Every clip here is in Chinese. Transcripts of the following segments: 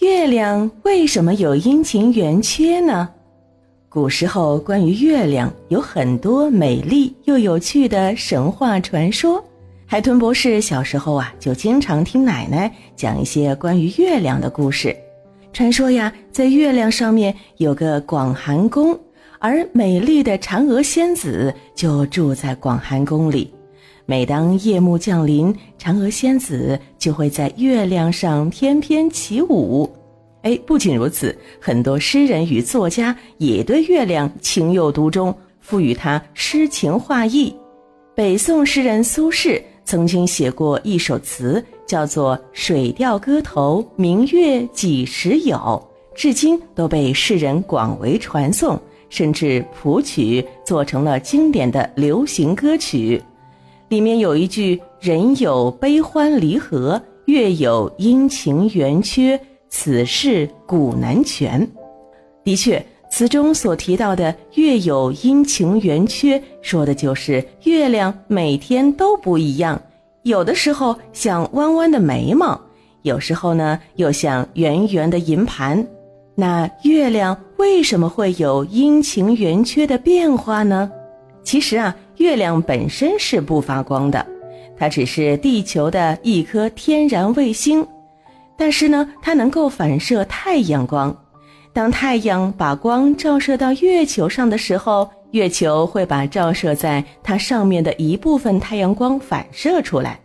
月亮为什么有阴晴圆缺呢？古时候关于月亮有很多美丽又有趣的神话传说。海豚博士小时候啊，就经常听奶奶讲一些关于月亮的故事。传说呀，在月亮上面有个广寒宫，而美丽的嫦娥仙子就住在广寒宫里。每当夜幕降临，嫦娥仙子就会在月亮上翩翩起舞。哎，不仅如此，很多诗人与作家也对月亮情有独钟，赋予它诗情画意。北宋诗人苏轼曾经写过一首词，叫做《水调歌头·明月几时有》，至今都被世人广为传颂，甚至谱曲做成了经典的流行歌曲。里面有一句“人有悲欢离合，月有阴晴圆缺”。此事古难全。的确，词中所提到的“月有阴晴圆缺”，说的就是月亮每天都不一样，有的时候像弯弯的眉毛，有时候呢又像圆圆的银盘。那月亮为什么会有阴晴圆缺的变化呢？其实啊，月亮本身是不发光的，它只是地球的一颗天然卫星。但是呢，它能够反射太阳光。当太阳把光照射到月球上的时候，月球会把照射在它上面的一部分太阳光反射出来。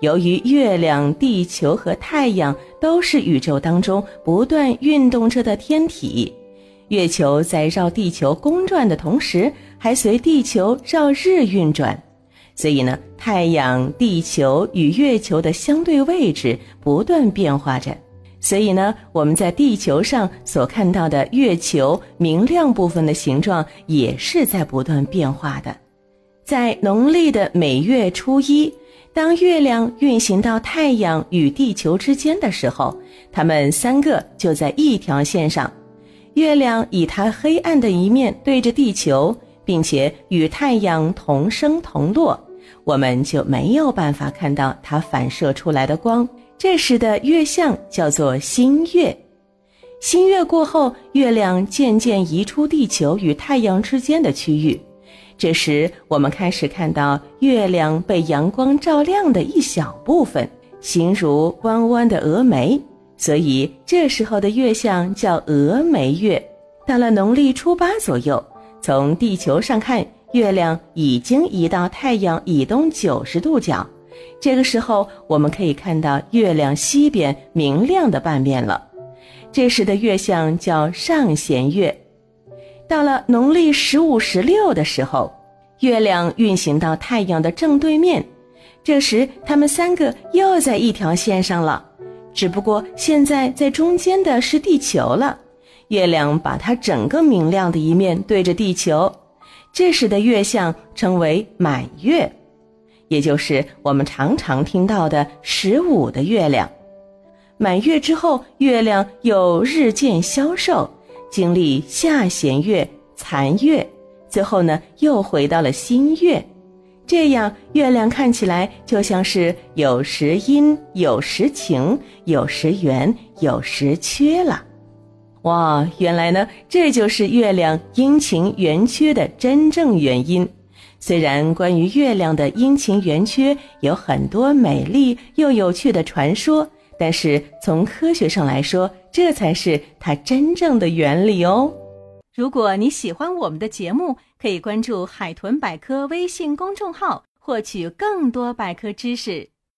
由于月亮、地球和太阳都是宇宙当中不断运动着的天体，月球在绕地球公转的同时，还随地球绕日运转。所以呢，太阳、地球与月球的相对位置不断变化着。所以呢，我们在地球上所看到的月球明亮部分的形状也是在不断变化的。在农历的每月初一，当月亮运行到太阳与地球之间的时候，它们三个就在一条线上。月亮以它黑暗的一面对着地球。并且与太阳同升同落，我们就没有办法看到它反射出来的光。这时的月相叫做新月。新月过后，月亮渐渐移出地球与太阳之间的区域。这时，我们开始看到月亮被阳光照亮的一小部分，形如弯弯的峨眉。所以，这时候的月相叫峨眉月。到了农历初八左右。从地球上看，月亮已经移到太阳以东九十度角，这个时候我们可以看到月亮西边明亮的半面了。这时的月相叫上弦月。到了农历十五、十六的时候，月亮运行到太阳的正对面，这时它们三个又在一条线上了，只不过现在在中间的是地球了。月亮把它整个明亮的一面对着地球，这时的月相称为满月，也就是我们常常听到的十五的月亮。满月之后，月亮又日渐消瘦，经历下弦月、残月，最后呢又回到了新月。这样，月亮看起来就像是有时阴，有时晴，有时圆，有时缺了。哇，原来呢，这就是月亮阴晴圆缺的真正原因。虽然关于月亮的阴晴圆缺有很多美丽又有趣的传说，但是从科学上来说，这才是它真正的原理哦。如果你喜欢我们的节目，可以关注“海豚百科”微信公众号，获取更多百科知识。